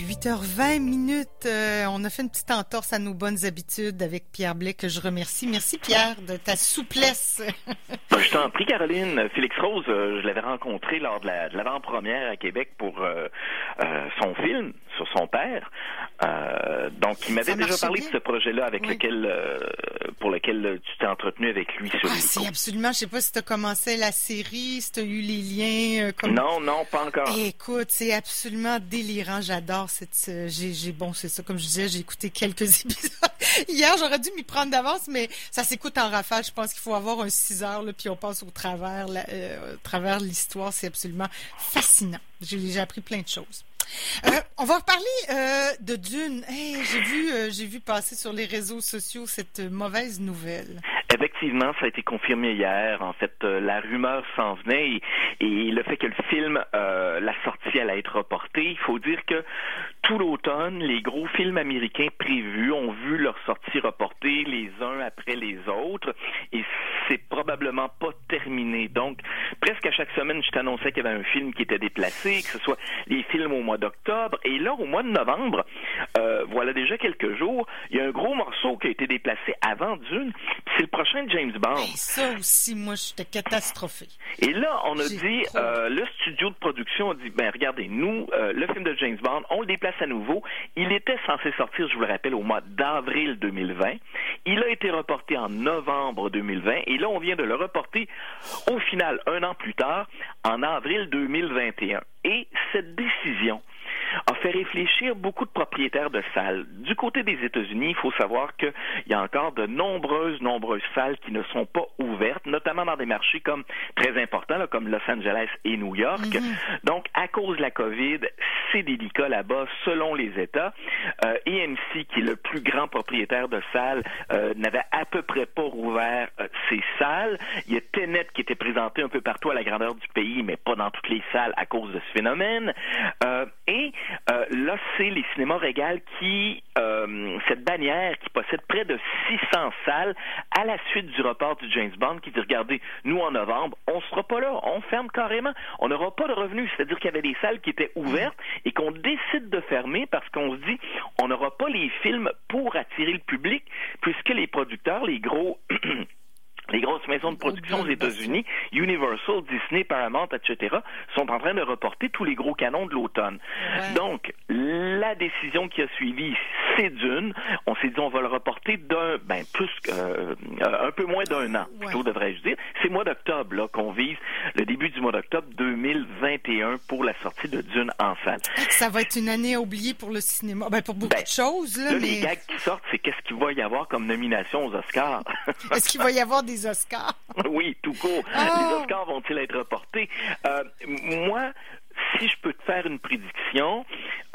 8h20 minutes. Euh, on a fait une petite entorse à nos bonnes habitudes avec Pierre Blais que je remercie. Merci Pierre de ta souplesse. Je t'en prie Caroline. Félix Rose, euh, je l'avais rencontré lors de l'avant-première à Québec pour euh, son film sur son père. donc il m'avait déjà parlé de ce projet-là avec lequel pour lequel tu t'es entretenu avec lui sur ah, si, absolument. Je sais pas si tu as commencé la série, si tu as eu les liens. Non, non, pas encore. écoute, c'est absolument délirant. J'adore cette. J'ai, bon, c'est ça. Comme je disais, j'ai écouté quelques épisodes. Hier, j'aurais dû m'y prendre d'avance, mais ça s'écoute en rafale. Je pense qu'il faut avoir un 6 heures, là, puis on passe au travers, euh, travers l'histoire. C'est absolument fascinant. J'ai, appris plein de choses. Euh, on va reparler euh, de Dune. j'ai vu, j'ai vu passer sur les réseaux sociaux cette mauvaise nouvelle. Effectivement, ça a été confirmé hier. En fait, la rumeur s'en venait et, le fait que le film, la sortie allait être reportée. Il faut dire que tout l'automne, les gros films américains prévus ont vu leur sortie reportée les uns après les autres et c'est probablement pas terminé. Donc, chaque semaine, je t'annonçais qu'il y avait un film qui était déplacé, que ce soit les films au mois d'octobre et là, au mois de novembre, euh, voilà déjà quelques jours, il y a un gros morceau qui a été déplacé avant Dune, c'est le prochain James Bond. ça aussi, moi, j'étais catastrophé. Et là, on a dit, euh, le studio de production a dit, ben regardez, nous, euh, le film de James Bond, on le déplace à nouveau. Il était censé sortir, je vous le rappelle, au mois d'avril 2020. Il a été reporté en novembre 2020 et là, on vient de le reporter au final, un an plus tard, en avril 2021. Et cette décision a fait réfléchir beaucoup de propriétaires de salles. Du côté des États-Unis, il faut savoir qu'il y a encore de nombreuses, nombreuses salles qui ne sont pas ouvertes, notamment dans des marchés comme très importants, comme Los Angeles et New York. Mhm. Donc, à cause de la COVID, c'est délicat là-bas, selon les États. Euh, EMC, qui est le plus grand propriétaire de salles, euh, n'avait à peu près pas rouvert euh, ses salles. Il y a Tenet qui était présenté un peu partout à la grandeur du pays, mais pas dans toutes les salles à cause de ce phénomène. Euh, et là, c'est les cinémas Régal qui, cette bannière qui possède près de 600 salles à la suite du report du James Bond qui dit, regardez, nous en novembre, on sera pas là, on ferme carrément, on n'aura pas de revenus. C'est-à-dire qu'il y avait des salles qui étaient ouvertes et qu'on décide de fermer parce qu'on se dit, on n'aura pas les films pour attirer le public puisque les producteurs, les gros les grosses maisons de production aux États-Unis, Universal, Disney, Paramount, etc., sont en train de reporter tous les gros canons de l'automne. Donc, la décision qui a suivi, c'est d'une. On s'est dit, on va le reporter d'un, ben, plus, euh, un peu moins d'un an, plutôt devrais-je dire. C'est mois d'octobre, là, qu'on vise le début du mois d'octobre 2021 pour la sortie de Dune en salle. Ça va être une année à oublier pour le cinéma, ben, pour beaucoup ben, de choses, là, Les gags qui sortent, c'est qu'est-ce qu'il va y avoir comme nomination aux Oscars? Est-ce qu'il va y avoir des Oscars. oui, tout court. Les oh! Oscars vont-ils être reportés? Euh, moi, si je peux te faire une prédiction,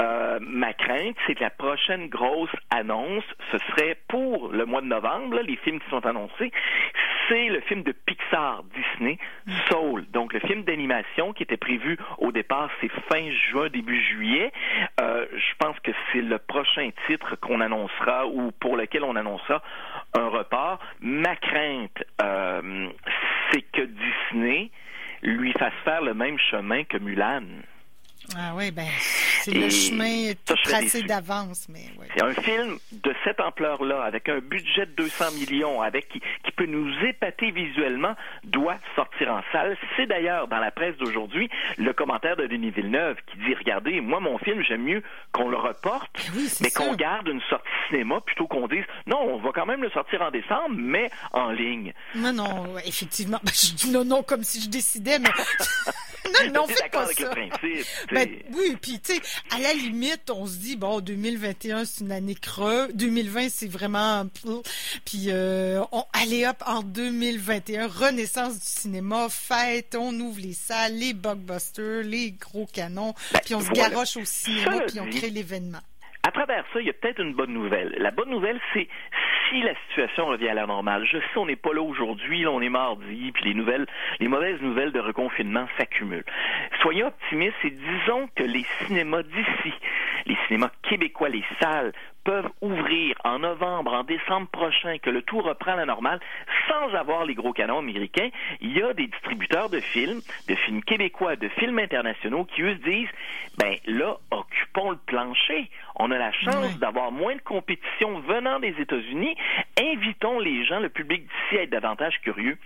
euh, ma crainte, c'est que la prochaine grosse annonce, ce serait pour le mois de novembre, les films qui sont annoncés, c'est le film de Pixar Disney, Soul. Donc le film d'animation qui était prévu au départ, c'est fin juin, début juillet. Euh, je pense que c'est le prochain titre qu'on annoncera ou pour lequel on annoncera un report. Ma crainte, euh, c'est que Disney lui fasse faire le même chemin que Mulan. Ah oui, ben c'est le chemin tout tracé d'avance, mais oui. C'est un film de cette ampleur-là, avec un budget de 200 millions, avec qui, qui peut nous épater visuellement, doit sortir en salle. C'est d'ailleurs dans la presse d'aujourd'hui le commentaire de Denis Villeneuve qui dit regardez, moi mon film j'aime mieux qu'on le reporte, ben mais qu'on garde une sortie cinéma plutôt qu'on dise non, on va quand même le sortir en décembre, mais en ligne. Non, non, effectivement, ben, je dis non, non comme si je décidais, mais non, non, faites pas ça. Avec le principe, ben, oui, puis tu sais, à la limite, on se dit bon, 2021 c'est une année creux, 2020 c'est vraiment puis euh, on allez hop en 2021 renaissance du cinéma, fête, on ouvre les salles, les blockbusters, les gros canons, ben, puis on se garoche au cinéma puis on crée l'événement. À travers ça, il y a peut-être une bonne nouvelle. La bonne nouvelle, c'est si la situation revient à la normale. Je sais, on n'est pas là aujourd'hui, on est mardi, puis les nouvelles, les mauvaises nouvelles de reconfinement s'accumulent. Soyons optimistes et disons que les cinémas d'ici, les cinémas québécois, les salles, peuvent ouvrir en novembre, en décembre prochain, que le tout reprend à la normale, sans avoir les gros canons américains, il y a des distributeurs de films, de films québécois, de films internationaux qui eux se disent, ben là, occupons le plan débrancher. On a la chance d'avoir moins de compétition venant des États-Unis. Invitons les gens, le public d'ici à être davantage curieux.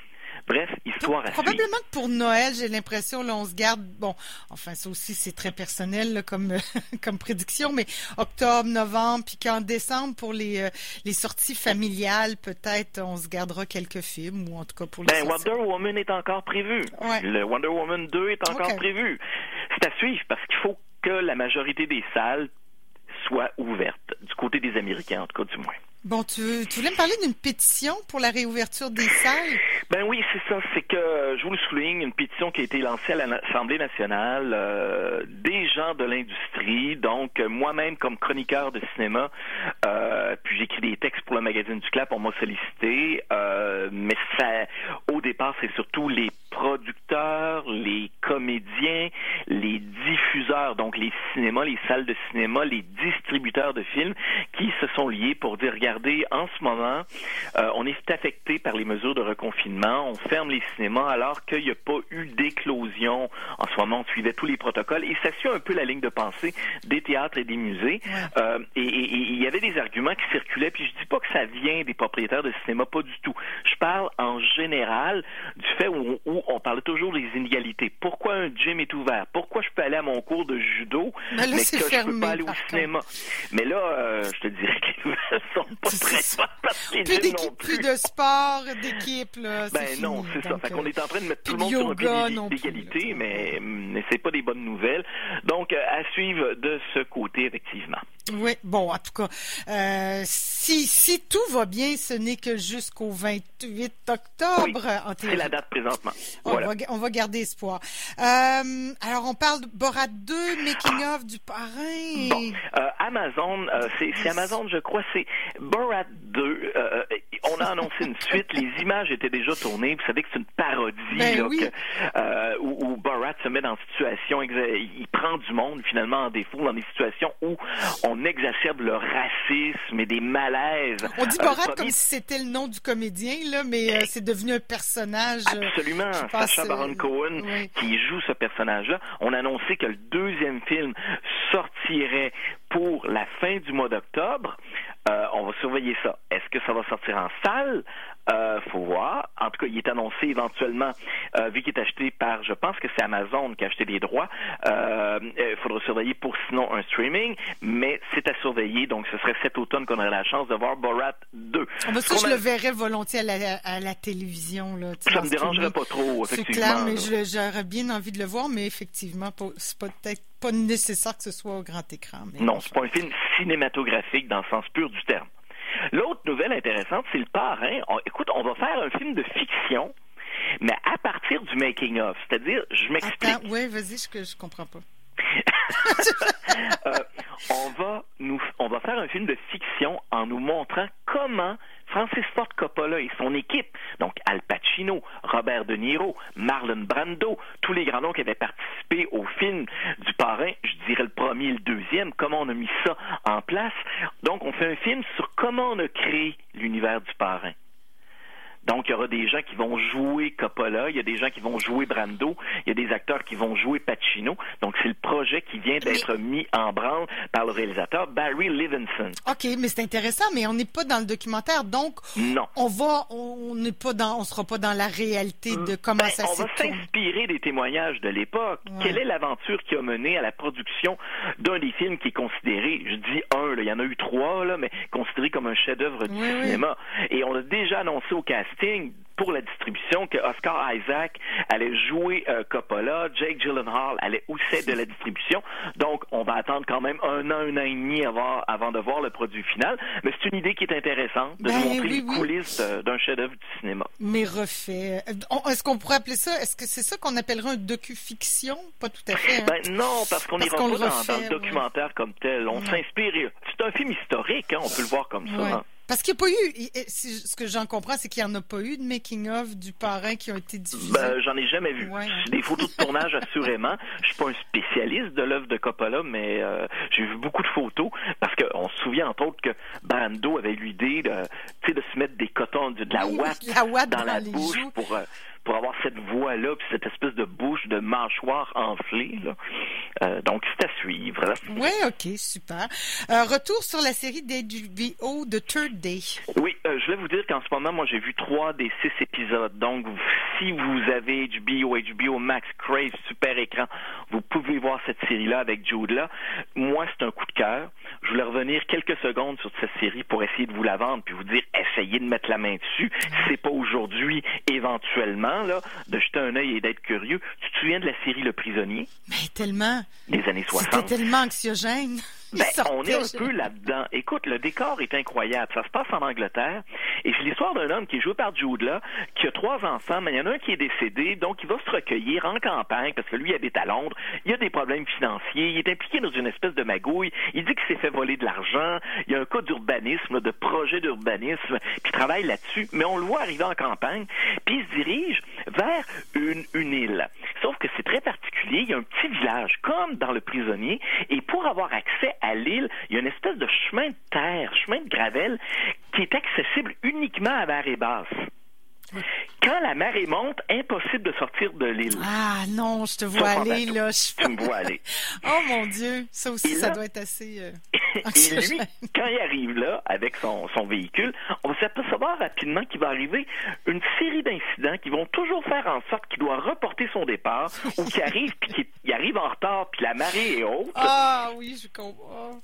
Bref, histoire à Probablement que pour Noël, j'ai l'impression, là, on se garde, bon, enfin, ça aussi, c'est très personnel, comme, comme prédiction, mais octobre, novembre, puis qu'en décembre, pour les, euh, les sorties familiales, peut-être, on se gardera quelques films, ou en tout cas pour les Ben, Wonder Woman est encore prévu. Le Wonder Woman 2 est encore prévu. C'est à suivre, parce qu'il faut que la majorité des salles soient ouvertes, du côté des Américains, en tout cas, du moins. Bon, tu, tu voulais me parler d'une pétition pour la réouverture des salles? Ben oui, c'est ça. C'est que, je vous le souligne, une pétition qui a été lancée à l'Assemblée nationale euh, des gens de l'industrie. Donc, moi-même, comme chroniqueur de cinéma, euh, puis j'écris des textes pour le magazine du Clap, on m'a sollicité. Euh, mais ça, au départ, c'est surtout les producteurs, les comédiens, les diffuseurs, donc les cinémas, les salles de cinéma, les distributeurs de films qui se sont liés pour dire, regardez, en ce moment, euh, on est affecté par les mesures de reconfinement, on ferme les cinémas alors qu'il n'y a pas eu d'éclosion. En ce moment, on suivait tous les protocoles et ça suit un peu la ligne de pensée des théâtres et des musées. Euh, et il y avait des arguments qui circulaient, puis je dis pas que ça vient des propriétaires de cinéma, pas du tout. Je parle en général du fait où, on parle toujours des inégalités. Pourquoi un gym est ouvert? Pourquoi je peux aller à mon cours de judo, mais, que je peux pas aller au cinéma? Mais là, euh, je te dirais que les nouvelles sont pas très plus d'équipe, plus. de sport, d'équipe, là. Ben non, c'est ça. Fait qu'on est en train de mettre tout le monde sur un pied d'égalité, mais, mais c'est pas des bonnes nouvelles. Donc, euh, à suivre de ce côté, effectivement. Oui, bon, en tout cas, euh, si, si tout va bien, ce n'est que jusqu'au 28 octobre. Oui, c'est la date présentement. On, va, on va garder espoir. Euh, alors, on parle de Borat 2, Making of du parrain. Bon, euh, Amazon, euh, c'est Amazon, je crois, c'est Borat 2. Euh, on a annoncé une suite. Les images étaient déjà tournées. Vous savez que c'est une parodie ben là, oui. que, euh, où, où Borat se met dans une situation, il prend du monde finalement en défaut dans des situations où on exacerbe le racisme et des malaises. On dit Borat comme si c'était le nom du comédien, là, mais euh, c'est devenu un personnage. euh, Absolument. Sacha Baron euh, Cohen oui. qui joue ce personnage-là. On a annoncé que le deuxième film sortirait pour la fin du mois d'octobre. Euh, on va surveiller ça. Est-ce que ça va sortir en salle? Euh, faut voir. En tout cas, il est annoncé éventuellement, euh, vu qu'il est acheté par, je pense que c'est Amazon qui a acheté les droits. Euh, Il faudra surveiller pour sinon un streaming, mais c'est à surveiller. Donc, ce serait cet automne qu'on aurait la chance de voir Borat 2. Ah, ben, ça, je a- le verrais volontiers à la, à la télévision. Là, Ça me dérangerait pas trop, C'est effectivement. clair, mais j'aurais bien envie de le voir, mais effectivement, c'est peut-être pas nécessaire que ce soit au grand écran. Mais Non, c'est pas un film cinématographique dans le sens pur du terme. L'autre nouvelle intéressante, c'est le parrain. On- écoute, on va faire un film de fiction, mais à partir du making of. C'est-à-dire, je m'explique. Attends, ouais, vas-y, je, je comprends pas. Euh, on va nous, on va faire un film de fiction en nous montrant comment Francis Ford Coppola et son équipe, donc Al Pacino, Robert De Niro, Marlon Brando, tous les grands noms qui avaient participé au film du parrain, je dirais le premier et le deuxième, comment on a mis ça en place. Donc, on fait un film sur comment on a créé l'univers du parrain. Donc, il y aura des gens qui vont jouer Coppola, il y a des gens qui vont jouer Brando, il y a des acteurs qui vont jouer Pacino. Donc, c'est le projet qui vient d'être mis en branle par le réalisateur Barry Levinson. OK, mais c'est intéressant, mais on n'est pas dans le documentaire, donc Non. on va, on n'est pas dans, on sera pas dans la réalité de comment Ben, ça on s'est va tourné. s'inspirer des témoignages de l'époque. Ouais. Quelle est l'aventure qui a mené à la production d'un des films qui est considéré, je dis un, là, il y en a eu trois, là, mais considéré comme un chef-d'œuvre du Oui, oui. cinéma. Et on a déjà annoncé au casting pour la distribution que Oscar Isaac allait jouer euh, Coppola, Jake Gyllenhaal allait aussi être de la distribution. Donc, on va attendre quand même un an, un an et demi avant, avant de voir le produit final. Mais c'est une idée qui est intéressante de Ben, nous montrer oui, les coulisses de- d'un chef-d'œuvre du cinéma. Mais refait. Euh, Est-ce qu'on pourrait appeler ça, est-ce que c'est ça qu'on appellerait un docu-fiction? Pas tout à fait. hein? Ben non, parce qu'on n'ira qu'on pas le dans, refait, dans le ouais. documentaire comme tel. On s'inspire. C'est un film historique, hein, on peut le voir comme ça. Ouais. hein. Parce qu'il n'y a pas eu, eh, ce que j'en comprends, c'est qu'il n'y en a pas eu de making-of du parrain qui ont été diffusés. Ben, j'en ai jamais vu. Ouais. Des photos de tournage, assurément. Je suis pas un spécialiste de l'œuvre de Coppola, mais euh, j'ai vu beaucoup de photos parce qu'on se souvient entre autres que Brando avait eu l'idée de, de se mettre des cotons, de, de la ouate dans, dans la bouche joues. pour euh, pour avoir cette voix-là, puis cette espèce de bouche de mâchoire enflée. Là. Euh, donc, c'est à suivre. Oui, OK, super. Euh, retour sur la série d'HBO de Third Day. Oui, euh, je voulais vous dire qu'en ce moment, moi, j'ai vu trois des six épisodes. Donc, si vous avez HBO, HBO Max, Crave, super écran, vous pouvez voir cette série-là avec Jude là. Moi, c'est un coup de cœur. Je voulais revenir quelques secondes sur cette série pour essayer de vous la vendre, puis vous dire, essayez de mettre la main dessus. c'est pas aujourd'hui, éventuellement, là, de jeter un œil et d'être curieux. Tu te souviens de la série Le Prisonnier? Mais tellement. Des années 60. C'était tellement anxiogène. Ben, on est un peu là-dedans. Écoute, le décor est incroyable. Ça se passe en Angleterre. Et c'est l'histoire d'un homme qui est joué par Jude là, qui a trois enfants, mais il y en a un qui est décédé, donc il va se recueillir en campagne parce que lui habite à Londres. Il a des problèmes financiers. Il est impliqué dans une espèce de magouille. Il dit qu'il s'est fait voler de l'argent. Il y a un cas d'urbanisme, de projet d'urbanisme, puis il travaille là-dessus. Mais on le voit arriver en campagne, puis il se dirige vers une, une île. Sauf que c'est très particulier. Il y a un petit village, comme dans le prisonnier, et pour avoir accès à l'île, il y a une espèce de chemin de terre, chemin de gravel, qui est accessible uniquement à marée basse. Quand la marée monte, impossible de sortir de l'île. Ah non, je te vois aller là. Je... Tu me vois aller. oh mon Dieu, ça aussi, ça doit être assez. Euh, et lui, quand il arrive là avec son, son véhicule, on va s'apercevoir rapidement qu'il va arriver une série d'incidents qui vont toujours faire en sorte qu'il doit reporter son départ ou qu'il arrive puis qu'il arrive en retard puis la marée est haute. Ah oui, je comprends.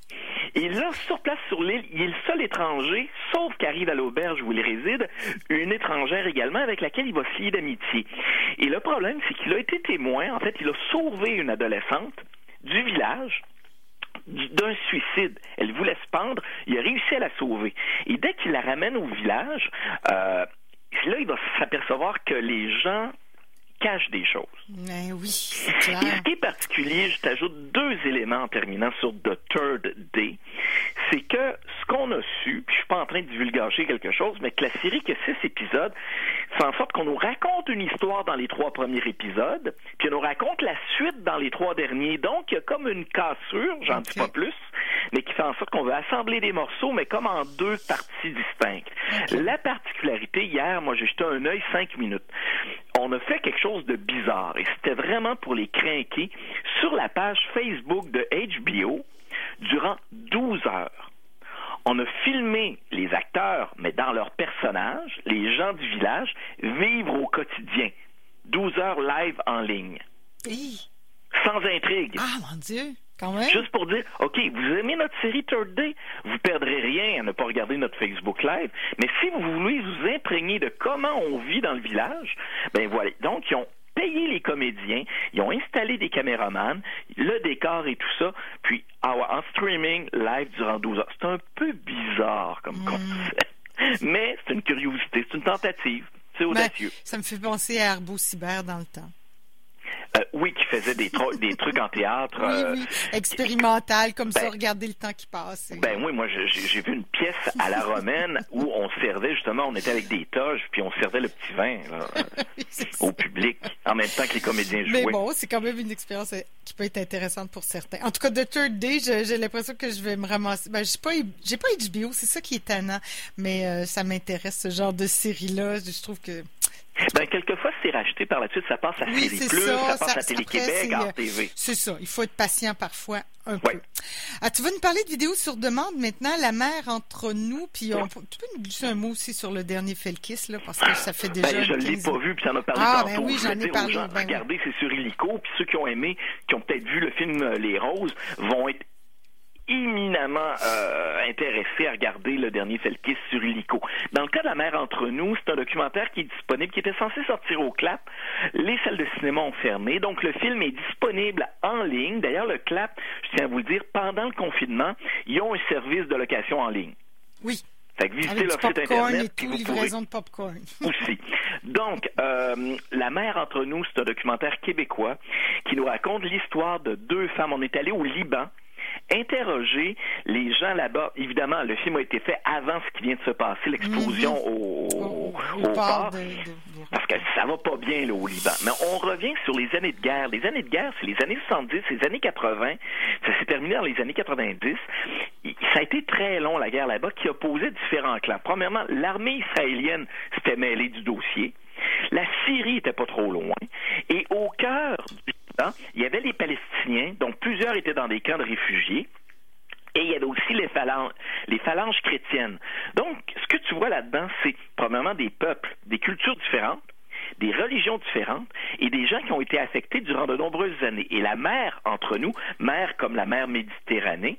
Et là, sur place sur l'île, il est le seul étranger, sauf qu'arrive à l'auberge où il réside, une étrangère également avec laquelle il va se lier d'amitié. Et le problème, c'est qu'il a été témoin, en fait, il a sauvé une adolescente du village d'un suicide. Elle voulait se pendre, il a réussi à la sauver. Et dès qu'il la ramène au village, euh, là, il va s'apercevoir que les gens cache des choses. Mais oui, c'est clair. Et ce qui est particulier, je t'ajoute deux éléments en terminant sur The Third Day, c'est que ce qu'on a su, puis je suis pas en train de divulgacher quelque chose, mais que la série qui a six épisodes fait en sorte qu'on nous raconte une histoire dans les trois premiers épisodes, puis on nous raconte la suite dans les trois derniers. Donc, il y a comme une cassure, j'en dis pas plus, mais qui fait en sorte qu'on veut assembler des morceaux, mais comme en deux parties distinctes. La particularité, hier, moi, j'ai jeté un œil cinq minutes. On a fait quelque chose de bizarre, et c'était vraiment pour les craquer, sur la page Facebook de HBO durant 12 heures. On a filmé les acteurs, mais dans leurs personnages, les gens du village, vivre au quotidien. 12 heures live en ligne. Sans intrigue. Ah, mon Dieu! Quand même. Juste pour dire, OK, vous aimez notre série Third Day, vous perdrez rien à ne pas regarder notre Facebook Live, mais si vous voulez vous imprégner de comment on vit dans le village, ben voilà. Donc, ils ont payé les comédiens, ils ont installé des caméramans, le décor et tout ça, puis ah en streaming live durant 12 heures. C'est un peu bizarre comme hmm. concept, mais c'est une curiosité, c'est une tentative. C'est ben, audacieux. ça me fait penser à Arbo Cyber dans le temps. Euh, oui, qui faisait des, des trucs en théâtre. Oui, euh, oui, expérimental, comme ça, ben, regarder le temps qui passe. Ben oui, moi, j'ai vu une pièce à la romaine où on servait, justement, on était avec des toges, puis on servait le petit vin au public, en même temps que les comédiens jouaient. Mais bon, c'est quand même une expérience euh, qui peut être intéressante pour certains. En tout cas, The Third Day, j'ai l'impression que je vais me ramasser. Ben, j'ai pas, j'ai pas HBO, c'est ça qui est étonnant, mais ça m'intéresse, ce genre de série-là. Je trouve que ben, quelquefois, c'est racheté par la suite, ça passe à oui, Plus, ça, passe à Télé-Québec, à TV. C'est ça. Il faut être patient parfois un peu. Ah, tu vas nous parler de vidéos sur demande maintenant, la mer entre nous, puis on, tu peux nous glisser un mot aussi sur le dernier Felkis, là, parce que ça fait déjà. Ben, je ne l'ai pas vu, puis ça m'a parlé ah, tantôt. Ben oui, j'en ai parlé. Gens, ben regardez, c'est sur Illico, puis ceux qui ont aimé, qui ont peut-être vu le film euh, Les Roses, vont être éminemment euh, intéressé à regarder le dernier Felkis sur Illico. Dans le cas de La mer entre nous, c'est un documentaire qui est disponible, qui était censé sortir au CLAP. Les salles de cinéma ont fermé, donc le film est disponible en ligne. D'ailleurs, le CLAP, je tiens à vous le dire, pendant le confinement, ils ont un service de location en ligne. Oui. Fait que visitez leur site internet et tout, livraison de popcorn. aussi. Donc, euh, La mer entre nous, c'est un documentaire québécois qui nous raconte l'histoire de deux femmes. On est allé au Liban interroger les gens là-bas. Évidemment, le film a été fait avant ce qui vient de se passer, l'explosion mhm. au, port, parce que ça va pas bien là, au Liban. Mais on revient sur les années de guerre. Les années de guerre, c'est les années 70, les années 80. Ça s'est terminé dans les années 90. Ça a été très long, la guerre là-bas, qui opposait différents clans. Premièrement, l'armée israélienne s'était mêlée du dossier. La Syrie était pas trop loin. Et au cœur du il y avait les Palestiniens, dont plusieurs étaient dans des camps de réfugiés. Et il y avait aussi les phalanges, les phalanges chrétiennes. Donc, ce que tu vois là-dedans, c'est probablement des peuples, des cultures différentes, des religions différentes et des gens qui ont été affectés durant de nombreuses années. Et la mer entre nous, mer comme la mer Méditerranée,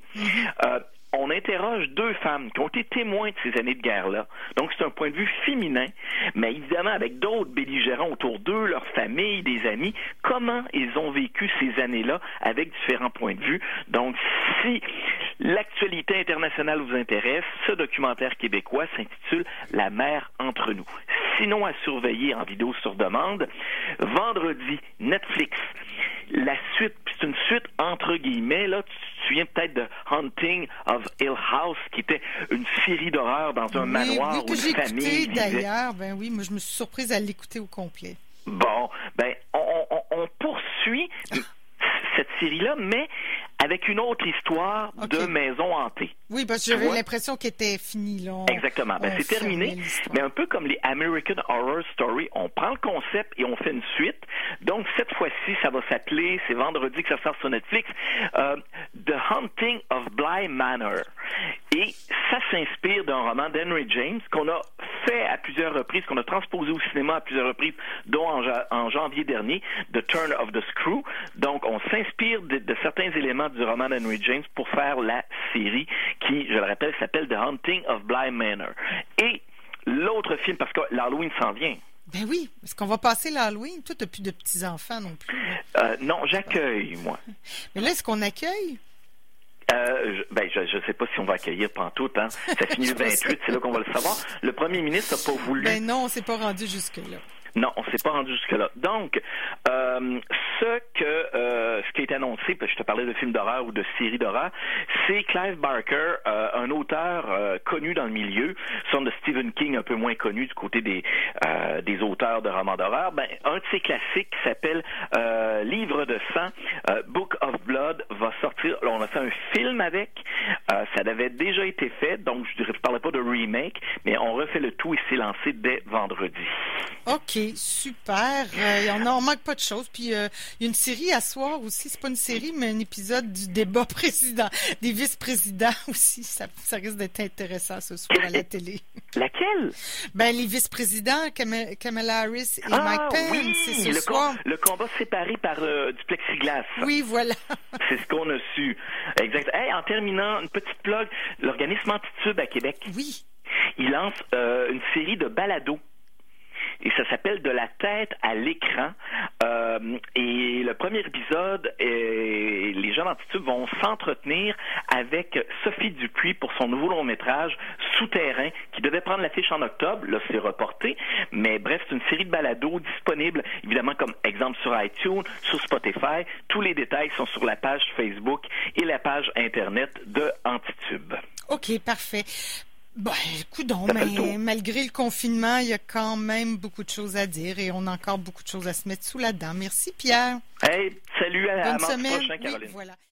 euh, on interroge deux femmes qui ont été témoins de ces années de guerre-là. Donc, c'est un point de vue féminin, mais évidemment avec d'autres belligérants autour d'eux, leurs familles, des amis, comment ils ont vécu ces années-là avec différents points de vue. Donc, si l'actualité internationale vous intéresse, ce documentaire québécois s'intitule La mer entre nous. Sinon, à surveiller en vidéo sur demande, vendredi, Netflix. La suite, c'est une suite entre guillemets, là, tu te souviens peut-être de Hunting of Hill House, qui était une série d'horreur dans un manoir oui, où une famille d'ailleurs, ben oui, moi je me suis surprise à l'écouter au complet. Bon, ben on, on, on poursuit cette série-là, mais avec une autre histoire de maison hantée. Oui, parce que j'avais l'impression qu'elle était finie. Là. Exactement. Ben, c'est terminé. Mais un peu comme les American Horror Story, on prend le concept et on fait une suite. Donc, cette fois-ci, ça va s'appeler, c'est vendredi que ça sort sur Netflix, euh, The Haunting of Bly Manor. Et ça s'inspire d'un roman d'Henry James qu'on a fait à plusieurs reprises, qu'on a transposé au cinéma à plusieurs reprises, dont en, en janvier dernier, The Turn of the Screw. Donc, on s'inspire de, de certains éléments du roman d'Henry James pour faire la série qui, je le rappelle, s'appelle The Haunting of Bly Manor. Et l'autre film, parce que l'Halloween s'en vient. Ben oui, est-ce qu'on va passer l'Halloween? Toi, t'as plus de petits-enfants non plus. Euh, non, j'accueille, moi. Mais là, est-ce qu'on accueille? Euh, je, ben, je ne sais pas si on va accueillir pantoute. Hein. Ça finit le 28, c'est là qu'on va le savoir. Le premier ministre n'a pas voulu. Ben non, on s'est pas rendu jusque-là. Non, on s'est pas rendu jusque-là. Donc, euh, ce que euh, ce qui est annoncé, parce que je te parlais de films d'horreur ou de séries d'horreur, c'est Clive Barker, euh, un auteur connu dans le milieu, son de Stephen King un peu moins connu du côté des des auteurs de romans d'horreur. Ben, un de ses classiques qui s'appelle Livre de sang, Book of Blood, va sortir. On a fait un film avec. ça avait déjà été fait, donc je ne parlais pas de remake, mais on refait le tout et c'est lancé dès vendredi. Super. Euh, on n'en manque pas de choses. Puis euh, il y a une série à soir aussi. C'est pas une série, mais un épisode du débat président, des vice-présidents aussi. Ça, ça risque d'être intéressant ce soir à la télé. Laquelle? Ben les vice-présidents, Kamala Harris et ah, Mike Pence. Oui, c'est ce le, soir. le combat séparé par euh, du plexiglas. Oui, voilà. c'est ce qu'on a su. Exact. Hey, en terminant, une petite plug. L'organisme Antitube à Québec. Oui. Il lance une série de balados et ça s'appelle De la tête à l'écran. Euh, et le premier épisode, et les gens d'Antitude vont s'entretenir avec Sophie Dupuis pour son nouveau long métrage Souterrain, qui devait prendre l'affiche en octobre. Là, c'est reporté. Mais bref, c'est une série de balados disponibles, évidemment, comme exemple sur iTunes, sur Spotify. Tous les détails sont sur la page Facebook et la page Internet de Antitube. OK, parfait. Ben, écoute, mais malgré le confinement, il y a quand même beaucoup de choses à dire et on a encore beaucoup de choses à se mettre sous la dent. Merci, Pierre. Hey, salut à, Bonne à semaine. prochain, Caroline. Oui, voilà.